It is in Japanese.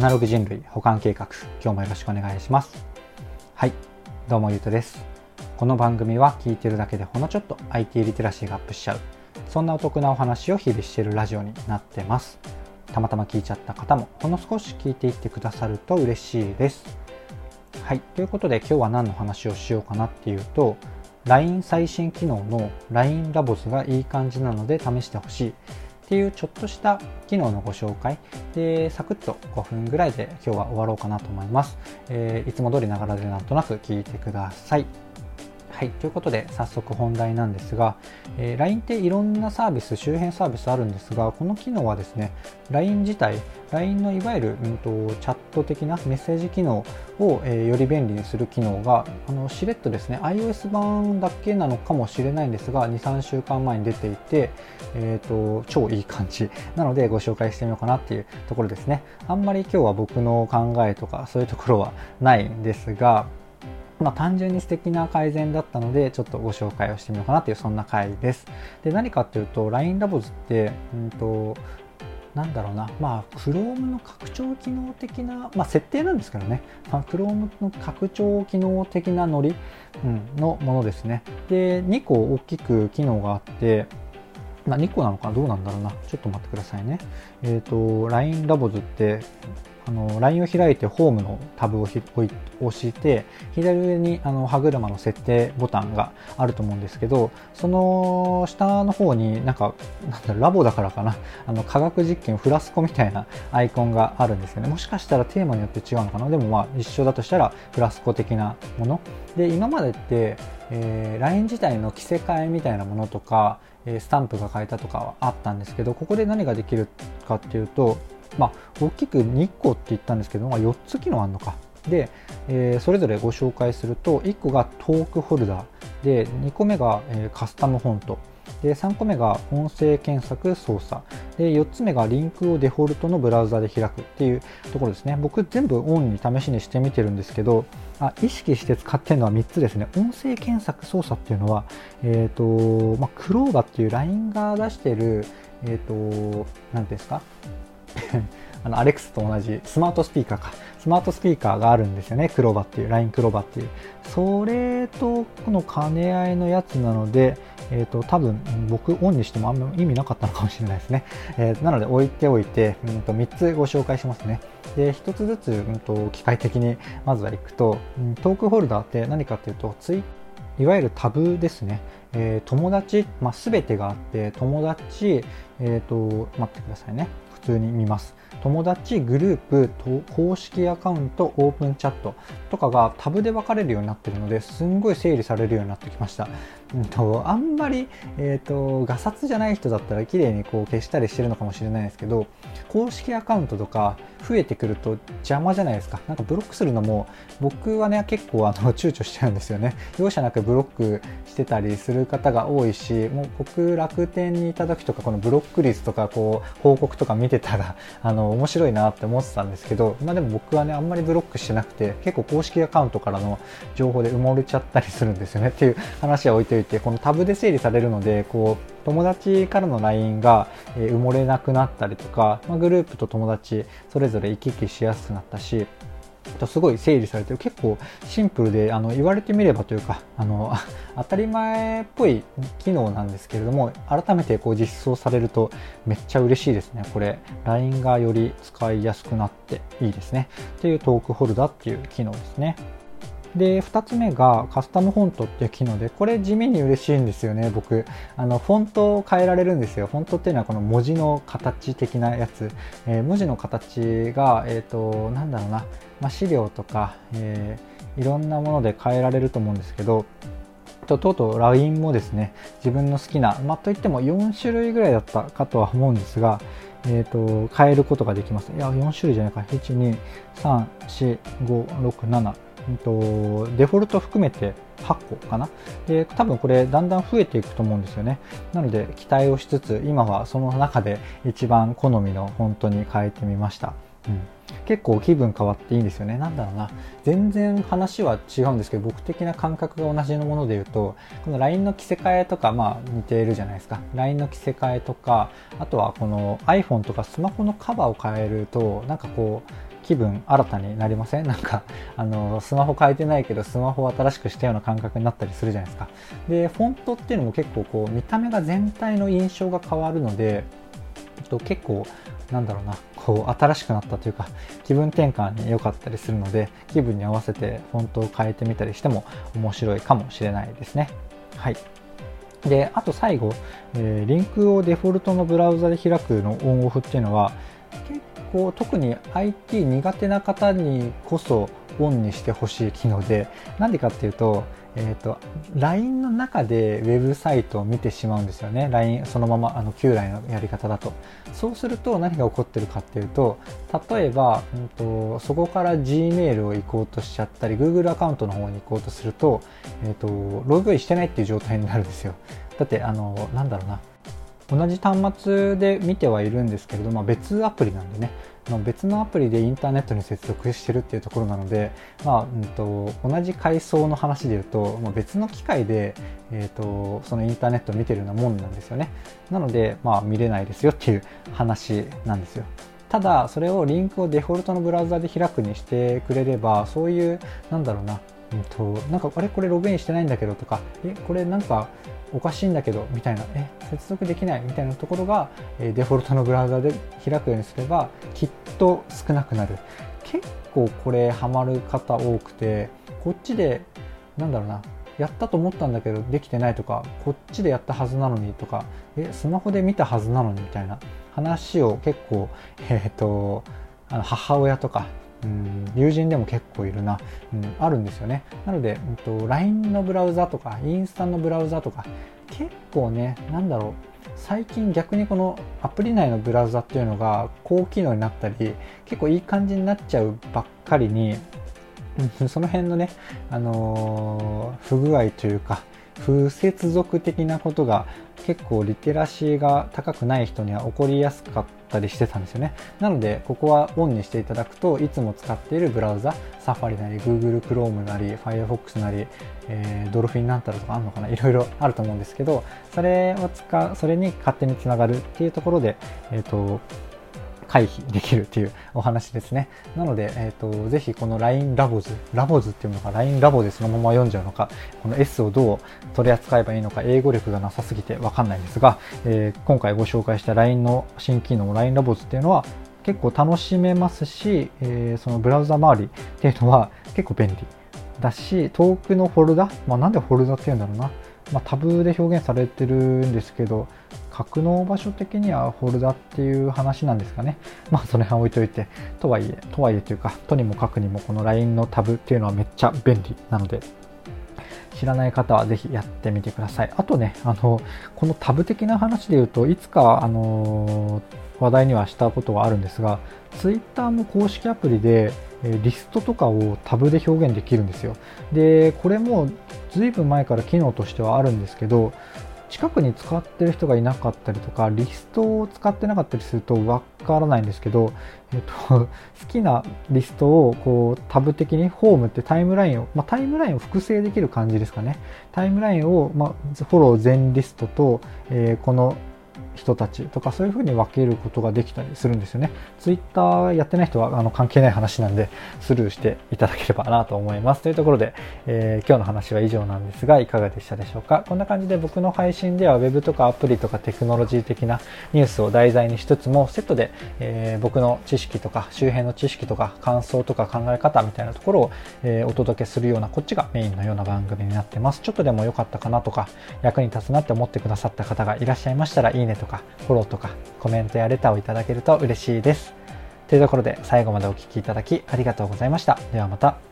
アナログ人類保管計画今日もよろしくお願いします。はいどうもゆうとです。この番組は聞いてるだけでほんのちょっと IT リテラシーがアップしちゃう。そんなお得なお話を日々しているラジオになってます。たまたま聞いちゃった方もほんの少し聞いていってくださると嬉しいです。はいということで今日は何の話をしようかなっていうと LINE 最新機能の LINE ラボズがいい感じなので試してほしい。ていうちょっとした機能のご紹介。でサクッと5分ぐらいで今日は終わろうかなと思います、えー、いつも通りながらでなんとなく聞いてください。はい、ということで早速本題なんですが、えー、LINE っていろんなサービス、周辺サービスあるんですが、この機能はですね、LINE 自体、LINE のいわゆる、うんと、チャット的なメッセージ機能を、えー、より便利にする機能が、あのしれっとですね、iOS 版だけなのかもしれないんですが、2、3週間前に出ていて、えーと、超いい感じなのでご紹介してみようかなっていうところですね。あんまり今日は僕の考えとかそういうところはないんですが、まあ、単純に素敵な改善だったのでちょっとご紹介をしてみようかなというそんな回です。で何かっていうと LINE ラボズって、うんとなんだろうな、まあ、Chrome の拡張機能的な、まあ、設定なんですけどね、まあ、Chrome の拡張機能的なノリ、うん、のものですね。で、2個大きく機能があって、まあ、2個なのかな？どうなんだろうな？ちょっと待ってくださいね。えっ、ー、と、LINE ラボズって、あの LINE を開いてホームのタブを押して左上にあの歯車の設定ボタンがあると思うんですけどその下の方になんかなんだラボだからかな？あの科学実験フラスコみたいなアイコンがあるんですよね。もしかしたらテーマによって違うのかな？でもまあ一緒だとしたらフラスコ的なもの？で今までって、えー、LINE 自体の着せ替えみたいなものとかスタンプが変えたとかはあったんですけどここで何ができるかっていうとまあ、大きく2個って言ったんですけど、まあ、4つ機能あるのか。で、えー、それぞれご紹介すると、1個がトークホルダー、で、2個目が、えー、カスタムフォント、で3個目が音声検索操作で4つ目がリンクをデフォルトのブラウザで開くっていうところですね僕全部オンに試しにしてみてるんですけどあ意識して使ってるのは3つですね音声検索操作っていうのはえ、ー、とまあクローバっていう LINE が出してるえっ、ー、と何ていうんですか？あの、アレックスと同じスマートスピーカーか。スマートスピーカーがあるんですよね。クローバっていう、LINE クローバっていう。それとの兼ね合いのやつなので、え、ー、と、多分僕オンにしてもあんま意味なかったのかもしれないですね。えー、なので置いておいて、うんと、3つご紹介しますね。で、1つずつ、うんと、機械的にまずはいくと、うん、トークホルダーって何かっていうと、ツイいわゆるタブですね。えー、友達、まあ、全てがあって、友達、え、ー、と、待ってくださいね。普通に見ます。友達、グループ、公式アカウント、オープンチャットとかがタブで分かれるようになってるのですんごい整理されるようになってきました。うんと、あんまり、えっ、ー、と、ガサツじゃない人だったら綺麗にこう消したりしてるのかもしれないですけど、公式アカウントとか増えてくると邪魔じゃないですか。なんかブロックするのも僕はね、結構あの 躊躇しちゃうんですよね。容赦なくブロックしてたりする方が多いし、もう僕楽天にいた時とかこのブロック率とかこう報告とか見てたら、あの、面白いなって思ってたんですけど、まあでも僕はね、あんまりブロックしてなくて、結構公式アカウントからの情報で埋もれちゃったりするんですよねっていう話は置いといて、このタブで整理されるので、こう、友達からの LINE が埋もれなくなったりとか、まあ、グループと友達それぞれ行き来しやすくなったしすごい整理されてる。結構シンプルであの言われてみればというかあの 当たり前っぽい機能なんですけれども改めてこう実装されるとめっちゃ嬉しいですね。これ LINE がより使いやすくなっていいですね。っていうトークホルダーっていう機能ですね。で、2つ目がカスタムフォントっていう機能で、これ地味に嬉しいんですよね、僕。あの、フォントを変えられるんですよ。フォントっていうのはこの文字の形的なやつ。えー、文字の形が、えっ、ー、と、なんだろうな、まあ、資料とか、えー、いろんなもので変えられると思うんですけど、ととうとう LINE もですね、自分の好きな、まあ、といっても4種類ぐらいだったかとは思うんですが、えーと、変えることができます。いや、4種類じゃないか。1、2、3、4、5、6、7、えと、デフォルト含めて8個かな。で多分これだんだん増えていくと思うんですよね。なので期待をしつつ今はその中で一番好みのフォントに変えてみました、うん、結構気分変わっていいんですよね。なんだろうな。全然話は違うんですけど僕的な感覚が同じのもので言うとこの LINE の着せ替えとかまあ似ているじゃないですか。LINE の着せ替えとかあとはこの iPhone とかスマホのカバーを変えるとなんかこう気分新たになりません？なんかあのスマホ変えてないけどスマホを新しくしたような感覚になったりするじゃないですか。でフォントっていうのも結構こう見た目が全体の印象が変わるのでと結構なんだろうなこう新しくなったというか気分転換に良かったりするので気分に合わせてフォントを変えてみたりしても面白いかもしれないですね。はい。であと最後、えー、リンクをデフォルトのブラウザで開くのオンオフっていうのは結構特に IT 苦手な方にこそオンにしてほしい機能でなんでかっていうとえーと、LINE の中でウェブサイトを見てしまうんですよね。LINE そのままあの旧 LINE のやり方だと。そうすると何が起こってるかっていうと例えば、うんと、そこから Gmail を行こうとしちゃったり Google アカウントの方に行こうとすると,、えー、とログインしてないっていう状態になるんですよ。だってあのなんだろうな。同じ端末で見てはいるんですけれども、別アプリなんでね。別のアプリでインターネットに接続してるっていうところなので、まあうんと、同じ階層の話で言うと、まあ、別の機械で、えーと、そのインターネットを見てるようなもんなんですよね。なので、まあ、見れないですよっていう話なんですよ。ただそれをリンクをデフォルトのブラウザで開くにしてくれればそういうなんだろうなうんと、なんかあれこれログインしてないんだけどとかえこれなんかおかしいんだけどみたいなえ接続できないみたいなところが、えデフォルトのブラウザで開くようにすればきっと少なくなる。結構これハマる方多くてこっちでなんだろうなやったと思ったんだけどできてないとかこっちでやったはずなのにとかえスマホで見たはずなのにみたいな話を結構えっ、ー、とあの母親とかうん友人でも結構いるな、うん、あるんですよね。なので、うんと、LINE のブラウザとかインスタのブラウザとか結構ねなんだろう。最近逆にこのアプリ内のブラウザっていうのが高機能になったり結構いい感じになっちゃうばっかりにその辺のね、あのー、不具合というか不接続的なことが結構リテラシーが高くない人には起こりやすかったたりしてたんですよね。なのでここはオンにしていただくといつも使っているブラウザサファリなり Google Chrome なり Firefox なり、えー、ドルフィンなんたらとかあるのかないろいろあると思うんですけどそれを使うそれに勝手につながるっていうところでえっ、ー、と回避できるっていうお話ですね。なので、えっ、ー、と、ぜひこの LINE ラボズ、ラボズっていうのが LINE ラボでそのまま読んじゃうのか、この S をどう取り扱えばいいのか、英語力がなさすぎてわかんないんですが、えー、今回ご紹介した LINE の新機能 LINE ラボズっていうのは、結構楽しめますし、えー、そのブラウザ周りっていうのは結構便利だし、遠くのフォルダ、まあ、なんでフォルダっていうんだろうな、まあ、タブで表現されてるんですけど、格納場所的にはフォルダっていう話なんですかね。まあその辺置いといて、とはいえ、とはいえというか、とにもかくにもこの LINE のタブっていうのはめっちゃ便利なので、知らない方はぜひやってみてください。あとね、あの、このタブ的な話で言うといつか、あの話題にはしたことがあるんですが、Twitter も公式アプリで、リストとかをタブで表現できるんですよ。で、これもずいぶん前から機能としてはあるんですけど、近くに使ってる人がいなかったりとかリストを使ってなかったりするとわからないんですけど、えっと、好きなリストをこうタブ的にホームってタイムラインを、まあ、タイムラインを複製できる感じですかね。タイムラインを、まあ、フォロー全リストと、えー、この人たちとかそういうふに分けることができたりするんですよね。ツイッターやってない人はあの関係ない話なんでスルーしていただければなと思います。というところで、えー、今日の話は以上なんですがいかがでしたでしょうか？こんな感じで僕の配信では Web とかアプリとかテクノロジー的なニュースを題材にしつつもセットで、えー、僕の知識とか周辺の知識とか感想とか考え方みたいなところを、えー、お届けするようなこっちがメインのような番組になってます。ちょっとでも良かったかなとか役に立つなって思ってくださった方がいらっしゃいましたらいいねとかフォローとかコメントやレターをいただけると嬉しいです。というところで最後までお聴きいただきありがとうございました。ではまた。